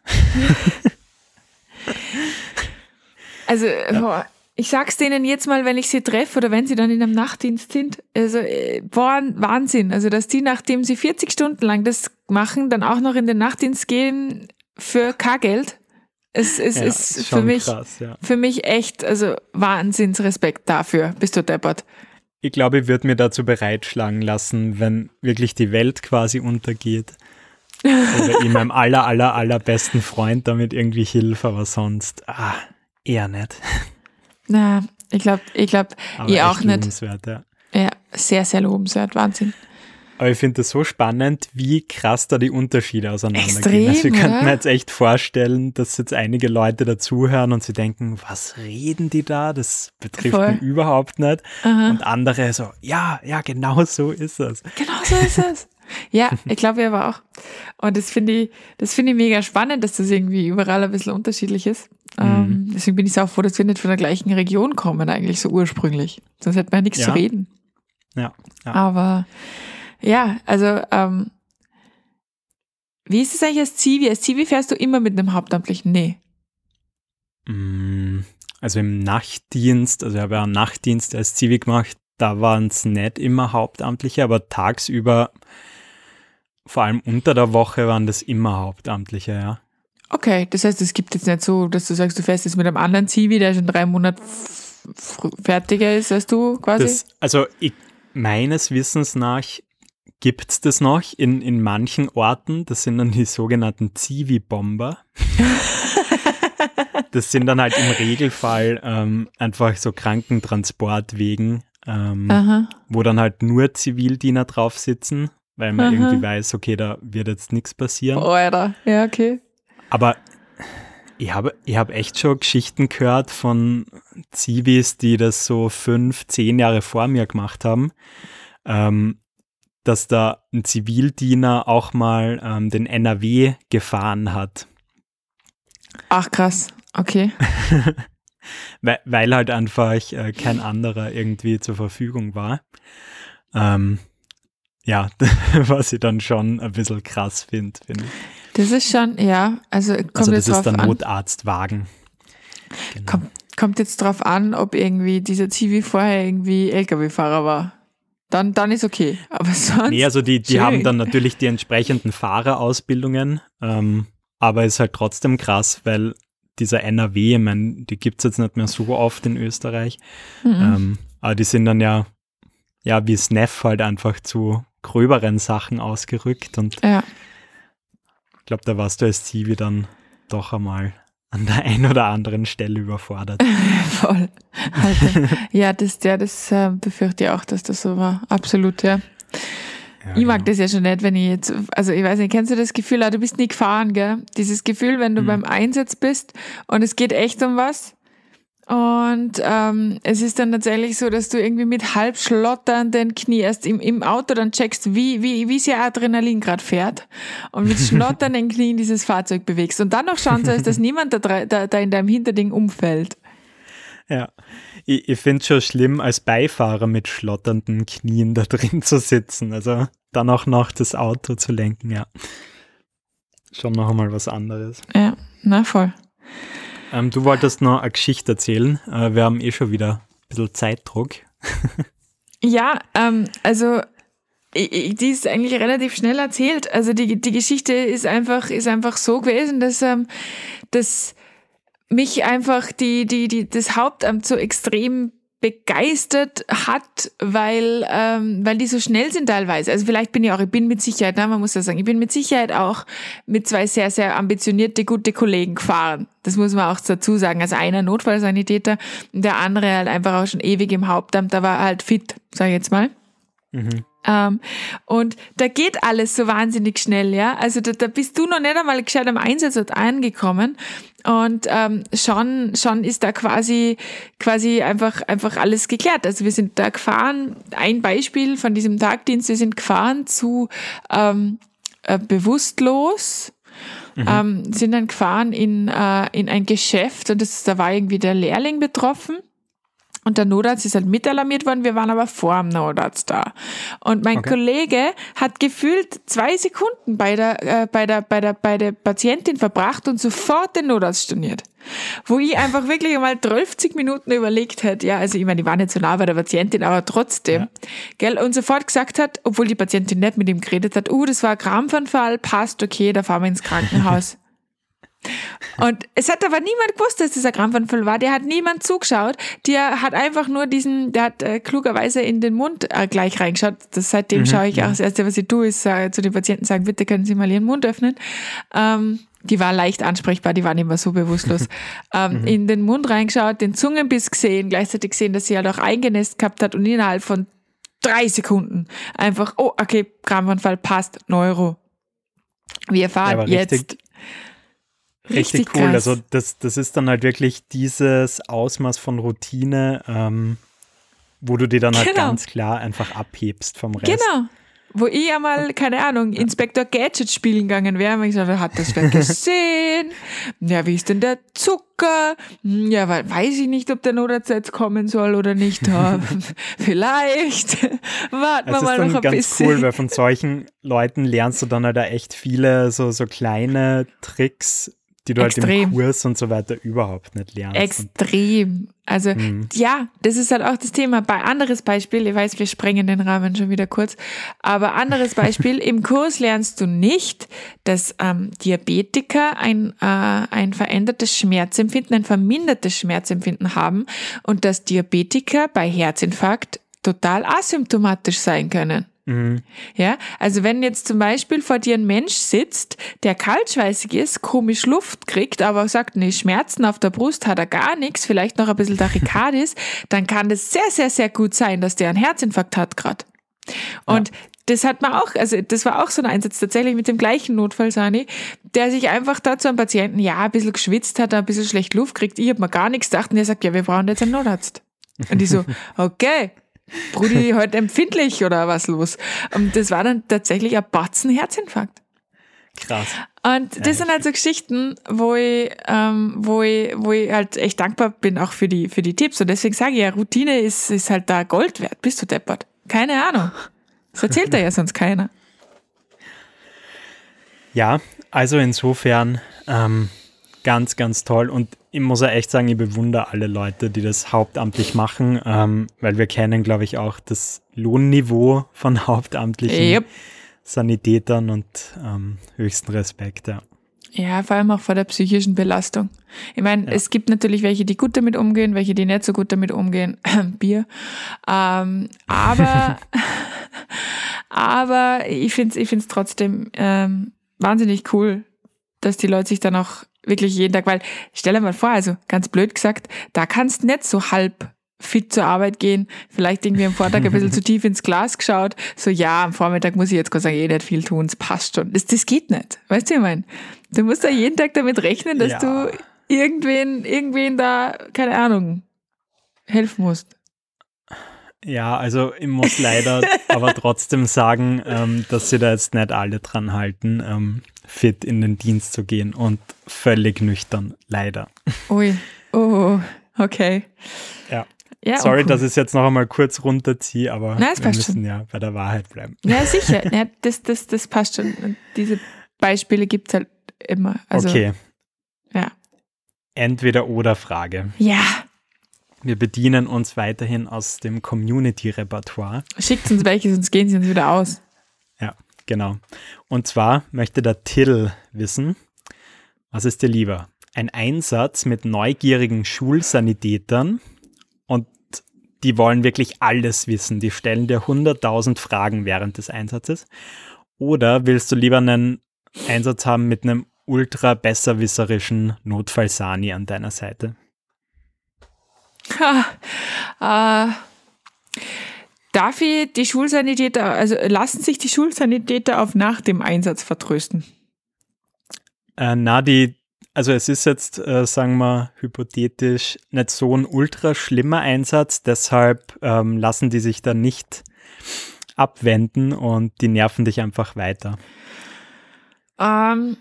also boah, ich sag's denen jetzt mal, wenn ich sie treffe oder wenn sie dann in einem Nachtdienst sind. Also äh, boah, Wahnsinn. Also dass die, nachdem sie 40 Stunden lang das machen, dann auch noch in den Nachtdienst gehen für K-Geld. Es, es ja, ist für mich, krass, ja. für mich echt, also Wahnsinnsrespekt dafür. Bist du deppert? Ich glaube, ich würde mir dazu bereitschlagen lassen, wenn wirklich die Welt quasi untergeht. Oder ich meinem aller, aller, allerbesten Freund damit irgendwie Hilfe, aber sonst, ah, eher nicht. Na, ich glaube, ich glaube, ihr auch nicht. Ja. ja, sehr, sehr lobenswert, Wahnsinn. Aber ich finde das so spannend, wie krass da die Unterschiede auseinandergehen. Also ich könnte mir jetzt echt vorstellen, dass jetzt einige Leute dazuhören und sie denken, was reden die da? Das betrifft Voll. mich überhaupt nicht. Aha. Und andere so, ja, ja, genau so ist es. Genau so ist es. Ja, <laughs> ich glaube ihr aber auch. Und das finde ich, das finde ich mega spannend, dass das irgendwie überall ein bisschen unterschiedlich ist. Mhm. Ähm, deswegen bin ich auch froh, dass wir nicht von der gleichen Region kommen, eigentlich so ursprünglich. Sonst hätten wir ja nichts ja. zu reden. Ja, ja. Aber ja, also ähm, wie ist es eigentlich als Zivi? Als Zivi fährst du immer mit einem Hauptamtlichen? Nee. Mm, also im Nachtdienst, also ich habe ja einen Nachtdienst als Zivi gemacht, da waren es nicht immer Hauptamtliche, aber tagsüber, vor allem unter der Woche, waren das immer Hauptamtliche, ja. Okay, das heißt, es gibt jetzt nicht so, dass du sagst, du fährst jetzt mit einem anderen Zivi, der schon drei Monate fertiger ist als du quasi? Das, also ich, meines Wissens nach gibt es das noch in, in manchen Orten. Das sind dann die sogenannten Zivi-Bomber. <laughs> das sind dann halt im Regelfall ähm, einfach so Krankentransportwegen, ähm, wo dann halt nur Zivildiener drauf sitzen, weil man Aha. irgendwie weiß, okay, da wird jetzt nichts passieren. Oh, Alter. Ja, okay. Aber ich habe ich hab echt schon Geschichten gehört von Zivis, die das so fünf, zehn Jahre vor mir gemacht haben. Ähm, dass da ein Zivildiener auch mal ähm, den NRW gefahren hat. Ach krass, okay. <laughs> weil, weil halt einfach äh, kein anderer irgendwie zur Verfügung war. Ähm, ja, <laughs> was ich dann schon ein bisschen krass finde, ich. Das ist schon, ja, also kommt Also das jetzt ist der. Notarztwagen. Genau. Kommt, kommt jetzt drauf an, ob irgendwie dieser Zivi vorher irgendwie LKW-Fahrer war. Dann, dann ist okay. Aber sonst. Nee, also die, die schön. haben dann natürlich die entsprechenden Fahrerausbildungen, ähm, aber ist halt trotzdem krass, weil dieser NRW, ich meine, die gibt es jetzt nicht mehr so oft in Österreich, Mhm. ähm, aber die sind dann ja, ja, wie Snef halt einfach zu gröberen Sachen ausgerückt und ja. ich glaube, da warst du als Zivi dann doch einmal an der einen oder anderen Stelle überfordert. <laughs> Voll. Alter. ja, das, ja, das äh, befürchte ich auch, dass das so war. Absolut, ja. Ja, Ich mag genau. das ja schon nicht, wenn ich jetzt, also ich weiß nicht, kennst du das Gefühl, ah, du bist nie gefahren, gell? Dieses Gefühl, wenn du Mhm. beim Einsatz bist und es geht echt um was. Und ähm, es ist dann tatsächlich so, dass du irgendwie mit halb schlotternden Knie erst im, im Auto dann checkst, wie, wie, wie sehr Adrenalin gerade fährt und mit <laughs> schlotternden Knien dieses Fahrzeug bewegst. Und dann noch schauen sollst, dass niemand da, da, da in deinem Hinterding umfällt. Ja, ich, ich finde es schon schlimm, als Beifahrer mit schlotternden Knien da drin zu sitzen. Also dann auch noch das Auto zu lenken, ja. Schon noch einmal was anderes. Ja, na voll. Ähm, du wolltest noch eine Geschichte erzählen. Äh, wir haben eh schon wieder ein bisschen Zeitdruck. <laughs> Ja, ähm, also die ist eigentlich relativ schnell erzählt. Also die, die Geschichte ist einfach, ist einfach so gewesen, dass, ähm, dass mich einfach die, die, die, das Hauptamt so extrem begeistert hat, weil, ähm, weil die so schnell sind teilweise. Also vielleicht bin ich auch, ich bin mit Sicherheit, na, man muss ja sagen, ich bin mit Sicherheit auch mit zwei sehr, sehr ambitionierte, gute Kollegen gefahren. Das muss man auch dazu sagen. Also einer Notfallsanitäter und der andere halt einfach auch schon ewig im Hauptamt, da war halt fit, sag ich jetzt mal. Mhm. Ähm, und da geht alles so wahnsinnig schnell, ja. Also da, da bist du noch nicht einmal gescheit am Einsatzort angekommen und ähm, schon, schon ist da quasi, quasi einfach, einfach alles geklärt. Also wir sind da gefahren, ein Beispiel von diesem Tagdienst, wir sind gefahren zu ähm, äh, bewusstlos, ähm, sind dann gefahren in, äh, in ein Geschäft und das, da war irgendwie der Lehrling betroffen. Und der Notarzt ist halt mitalarmiert worden, wir waren aber vor dem Notarzt da. Und mein Okay. Kollege hat gefühlt zwei Sekunden bei der, äh, bei, der, bei, der, bei der Patientin verbracht und sofort den Notarzt storniert. Wo ich einfach wirklich einmal 30 Minuten überlegt hätte, ja, also ich meine, ich war nicht so nah bei der Patientin, aber trotzdem, Ja. gell, und sofort gesagt hat, obwohl die Patientin nicht mit ihm geredet hat, uh, das war ein Krampfanfall, passt, okay, da fahren wir ins Krankenhaus. <laughs> Und es hat aber niemand gewusst, dass das ein Krampfanfall war. Der hat niemand zugeschaut. Der hat einfach nur diesen, der hat äh, klugerweise in den Mund äh, gleich reingeschaut. Das, seitdem schaue ich auch, das Erste, was ich tue, ist äh, zu den Patienten sagen, bitte können Sie mal Ihren Mund öffnen. Ähm, die war leicht ansprechbar, die waren immer so bewusstlos. <laughs> ähm, In den Mund reingeschaut, den Zungenbiss gesehen, gleichzeitig gesehen, dass sie halt auch eingenässt gehabt hat und innerhalb von drei Sekunden einfach, oh, okay, Krampfanfall passt, Neuro. Wir fahren aber jetzt. richtig- Richtig, Richtig cool. Also das, das ist dann halt wirklich dieses Ausmaß von Routine, ähm, wo du dir dann halt Genau. ganz klar einfach abhebst vom Rest. Genau. Wo ich einmal, keine Ahnung, Inspektor Gadget spielen gegangen wäre, weil ich gesagt, hat das wer gesehen? <laughs> Ja, wie ist denn der Zucker? Hm, Ja, weil, weiß ich nicht, ob der Notarzt jetzt kommen soll oder nicht. Ja, <laughs> vielleicht. <laughs> Warten wir ist mal dann noch ein ganz bisschen. cool, weil von solchen Leuten lernst du dann halt echt viele so, so kleine Tricks, die du halt Extrem. im Kurs und so weiter überhaupt nicht lernst. Extrem. Also Mhm. ja, das ist halt auch das Thema. Bei anderes Beispiel, ich weiß, wir sprengen den Rahmen schon wieder kurz, aber anderes Beispiel, <laughs> im Kurs lernst du nicht, dass ähm, Diabetiker ein, äh, ein verändertes Schmerzempfinden, ein vermindertes Schmerzempfinden haben und dass Diabetiker bei Herzinfarkt total asymptomatisch sein können. Mhm. Ja, also wenn jetzt zum Beispiel vor dir ein Mensch sitzt, der kaltschweißig ist, komisch Luft kriegt, aber sagt, nee, Schmerzen auf der Brust hat er gar nichts, vielleicht noch ein bisschen Tachykardis, <laughs> dann kann das sehr, sehr, sehr gut sein, dass der einen Herzinfarkt hat gerade. Und das hat man auch, also das war auch so ein Einsatz tatsächlich mit dem gleichen Notfall, Sani, der sich einfach da zu einem Patienten, ja, ein bisschen geschwitzt hat, ein bisschen schlecht Luft kriegt, ich hab mir gar nichts gedacht und der sagt, ja, wir brauchen jetzt einen Notarzt. Und ich so, <laughs> okay, Brudi, <laughs> heute empfindlich oder was los? Und das war dann tatsächlich ein Batzen Herzinfarkt. Krass. Und das ja, sind halt so Geschichten, wo ich, ähm, wo ich, wo ich halt echt dankbar bin auch für die, für die Tipps. Und deswegen sage ich ja, Routine ist, ist halt da Gold wert. Bist du deppert? Keine Ahnung. Das erzählt da ja sonst keiner. Ja, also insofern ähm, ganz, ganz toll. Und ich muss ja echt sagen, ich bewundere alle Leute, die das hauptamtlich machen, ähm, weil wir kennen, glaube ich, auch das Lohnniveau von <laughs> hauptamtlichen yep. Sanitätern und ähm, höchsten Respekt, ja. Ja, vor allem auch vor der psychischen Belastung. Ich meine, ja. es gibt natürlich welche, die gut damit umgehen, welche, die nicht so gut damit umgehen. <clears throat> Bier. Ähm, aber, <laughs> aber ich finde es ich find's trotzdem ähm, wahnsinnig cool, dass die Leute sich dann auch wirklich jeden Tag, weil stell dir mal vor, also ganz blöd gesagt, da kannst nicht so halb fit zur Arbeit gehen, vielleicht irgendwie am Vortag ein bisschen <laughs> zu tief ins Glas geschaut, so ja, am Vormittag muss ich jetzt sagen, eh nicht viel tun, es passt schon. Das, das geht nicht. Weißt du, ich meine? Du musst da jeden Tag damit rechnen, dass ja. du irgendwen, irgendwen da, keine Ahnung, helfen musst. Ja, also ich muss leider <laughs> aber trotzdem sagen, ähm, dass sie da jetzt nicht alle dran halten, ähm, fit in den Dienst zu gehen und völlig nüchtern, leider. Ui, oh, okay. Ja. ja Sorry, dass ich es jetzt noch einmal kurz runterziehe, aber Nein, wir müssen schon. ja bei der Wahrheit bleiben. Ja, sicher. <laughs> ja, das, das, das passt schon. Und diese Beispiele gibt es halt immer. Also, okay. Ja. Entweder oder Frage. Ja. Wir bedienen uns weiterhin aus dem Community-Repertoire. Schickt uns welche, sonst gehen sie uns wieder aus. Genau. Und zwar möchte der Till wissen, was ist dir lieber? Ein Einsatz mit neugierigen Schulsanitätern und die wollen wirklich alles wissen. Die stellen dir 100.000 Fragen während des Einsatzes. Oder willst du lieber einen Einsatz haben mit einem ultra besserwisserischen Notfallsani an deiner Seite? Ha, äh, darf ich die Schulsanitäter, also lassen sich die Schulsanitäter auf nach dem Einsatz vertrösten? Äh, na, die, also es ist jetzt, äh, sagen wir, hypothetisch nicht so ein ultra schlimmer Einsatz, deshalb ähm, lassen die sich da nicht abwenden und die nerven dich einfach weiter. Ähm,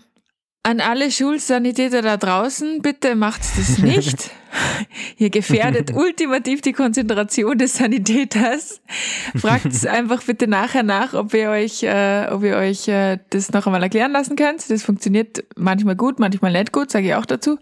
an alle Schulsanitäter da draußen, bitte macht das nicht. <laughs> Ihr gefährdet ultimativ die Konzentration des Sanitäters. Fragt <laughs> einfach bitte nachher nach, ob ihr euch, äh, ob ihr euch äh, das noch einmal erklären lassen könnt. Das funktioniert manchmal gut, manchmal nicht gut, sage ich auch dazu.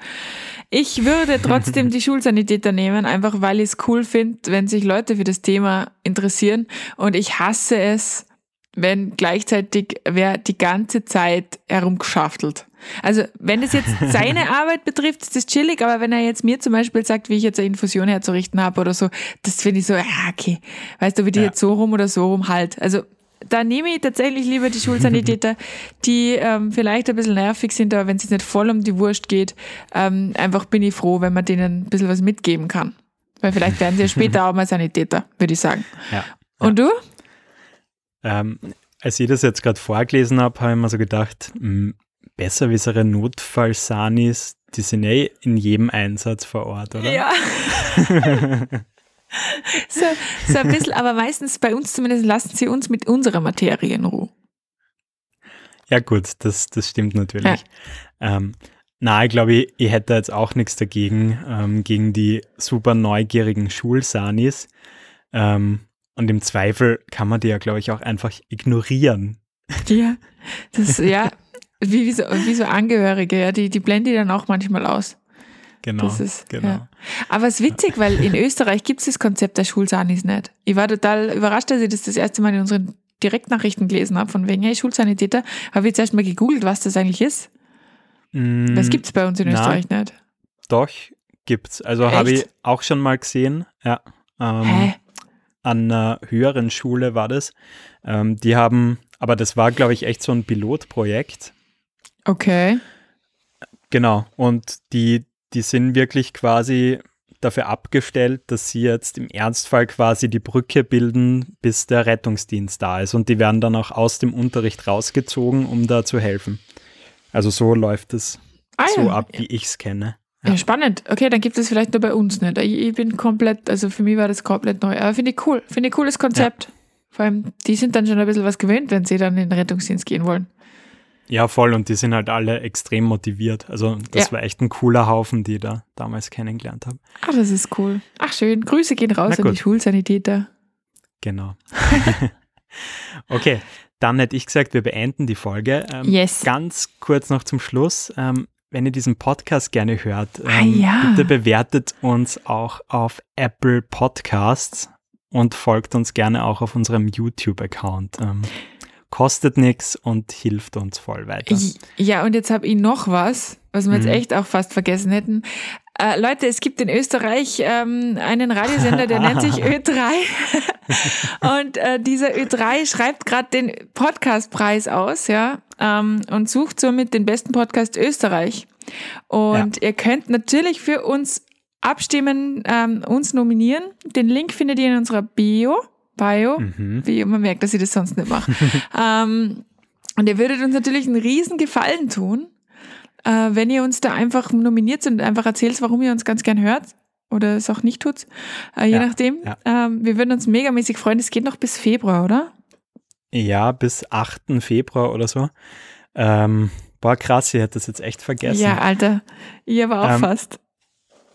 Ich würde trotzdem <laughs> die Schulsanitäter nehmen, einfach weil ich es cool finde, wenn sich Leute für das Thema interessieren. Und ich hasse es, wenn gleichzeitig wer die ganze Zeit herumgeschaftelt. Also wenn es jetzt <laughs> seine Arbeit betrifft, ist das chillig, aber wenn er jetzt mir zum Beispiel sagt, wie ich jetzt eine Infusion herzurichten habe oder so, das finde ich so, ja, okay, weißt du, wie die ja. jetzt so rum oder so rum halt. Also da nehme ich tatsächlich lieber die Schulsanitäter, <laughs> die ähm, vielleicht ein bisschen nervig sind, aber wenn es nicht voll um die Wurst geht, ähm, einfach bin ich froh, wenn man denen ein bisschen was mitgeben kann. Weil vielleicht werden sie ja später <laughs> auch mal Sanitäter, würde ich sagen. Ja. Und du? Ähm, als ich das jetzt gerade vorgelesen habe, habe ich mir so gedacht, mh, hm, besserwissere Notfallsanis, die sind eh in jedem Einsatz vor Ort, oder? Ja. <laughs> so, so ein bisschen, aber meistens bei uns zumindest lassen sie uns mit unserer Materie in Ruhe. Ja, gut, das, das stimmt natürlich. Ja. Ähm, na, ich glaube, ich, ich hätte jetzt auch nichts dagegen, ähm, gegen die super neugierigen Schulsanis. Ähm, und im Zweifel kann man die ja, glaube ich, auch einfach ignorieren. Ja, das, ja, <laughs> wie, wie, so, wie so Angehörige, ja, die, die blenden die dann auch manchmal aus. Genau. Das ist, genau. Ja. Aber es ist witzig, weil in <laughs> Österreich gibt es das Konzept der Schulsanis nicht. Ich war total überrascht, als ich das das erste Mal in unseren Direktnachrichten gelesen habe, von wegen, hey, Schulsanitäter, habe ich jetzt erst mal gegoogelt, was das eigentlich ist. Mm, das gibt es bei uns in na, Österreich nicht. Doch, gibt's. Also habe ich auch schon mal gesehen. Ja. Ähm, Hä? An einer höheren Schule war das. Ähm, die haben, aber das war, glaube ich, echt so ein Pilotprojekt. Okay. Genau. Und die, die sind wirklich quasi dafür abgestellt, dass sie jetzt im Ernstfall quasi die Brücke bilden, bis der Rettungsdienst da ist. Und die werden dann auch aus dem Unterricht rausgezogen, um da zu helfen. Also so läuft es ah, so ja. ab, wie ich es kenne. Ja. ja. spannend. Okay, dann gibt es vielleicht nur bei uns nicht. Ich bin komplett, also für mich war das komplett neu. Aber finde ich cool. Finde ich cooles Konzept. Ja. Vor allem, die sind dann schon ein bisschen was gewöhnt, wenn sie dann in den Rettungsdienst gehen wollen. Ja, voll. Und die sind halt alle extrem motiviert. Also das Ja. war echt ein cooler Haufen, die ich da damals kennengelernt habe. Ach, das ist cool. Ach, schön. Grüße gehen raus an die. Schulsanitäter. Genau. <laughs> okay, dann hätte ich gesagt, wir beenden die Folge. Ähm, Yes. Ganz kurz noch zum Schluss. Ähm, wenn ihr diesen Podcast gerne hört, ähm, Ah, ja. bitte bewertet uns auch auf Apple Podcasts und folgt uns gerne auch auf unserem YouTube-Account. Kostet nichts und hilft uns voll weiter. Ja, und jetzt habe ich noch was, was wir jetzt Mhm. echt auch fast vergessen hätten. Äh, Leute, es gibt in Österreich ähm, einen Radiosender, der nennt sich <laughs> Ö3. <laughs> und äh, dieser Ö3 schreibt gerade den Podcastpreis aus, ja, ähm, und sucht somit den besten Podcast Österreich. Und ihr könnt natürlich für uns abstimmen, ähm, uns nominieren. Den Link findet ihr in unserer Bio. Bio. Mhm. Wie man merkt, dass ich das sonst nicht mache. <laughs> ähm, und ihr würdet uns natürlich einen riesen Gefallen tun, äh, wenn ihr uns da einfach nominiert und einfach erzählt, warum ihr uns ganz gern hört oder es auch nicht tut, äh, je Ja, nachdem. ja. Ähm, wir würden uns megamäßig freuen. Es geht noch bis Februar, oder? Ja, bis 8. Februar oder so. Ähm, boah, krass, ich hätte das jetzt echt vergessen. Ja, Alter. Ich aber auch Ähm, fast.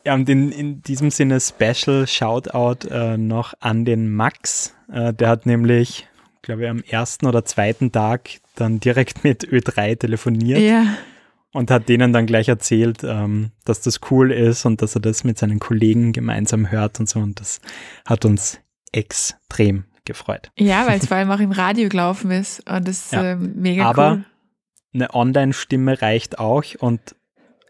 Ja, und in, in diesem Sinne Special Shoutout äh, noch an den Max. Äh, der hat nämlich, glaube ich, am ersten oder zweiten Tag dann direkt <laughs> mit Ö3 telefoniert Ja. und hat denen dann gleich erzählt, ähm, dass das cool ist und dass er das mit seinen Kollegen gemeinsam hört und so. Und das hat uns extrem gefreut. Ja, weil es vor allem auch im Radio gelaufen ist und das ist Ja. ähm, mega Aber cool. eine Online-Stimme reicht auch und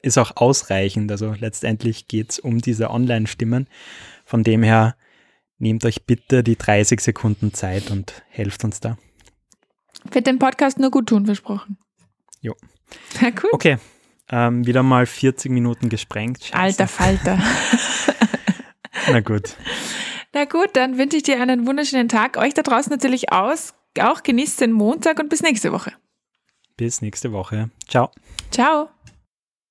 ist auch ausreichend. Also letztendlich geht es um diese Online-Stimmen. Von dem her nehmt euch bitte die 30 Sekunden Zeit und helft uns da. Wird den Podcast nur gut tun, versprochen. Jo. Na cool. Okay, ähm, wieder mal 40 Minuten gesprengt. Scheiße. Alter Falter. Na gut. <laughs> Na gut, dann wünsche ich dir einen wunderschönen Tag. Euch da draußen natürlich aus. Auch genießt den Montag und bis nächste Woche. Bis nächste Woche. Ciao. Ciao.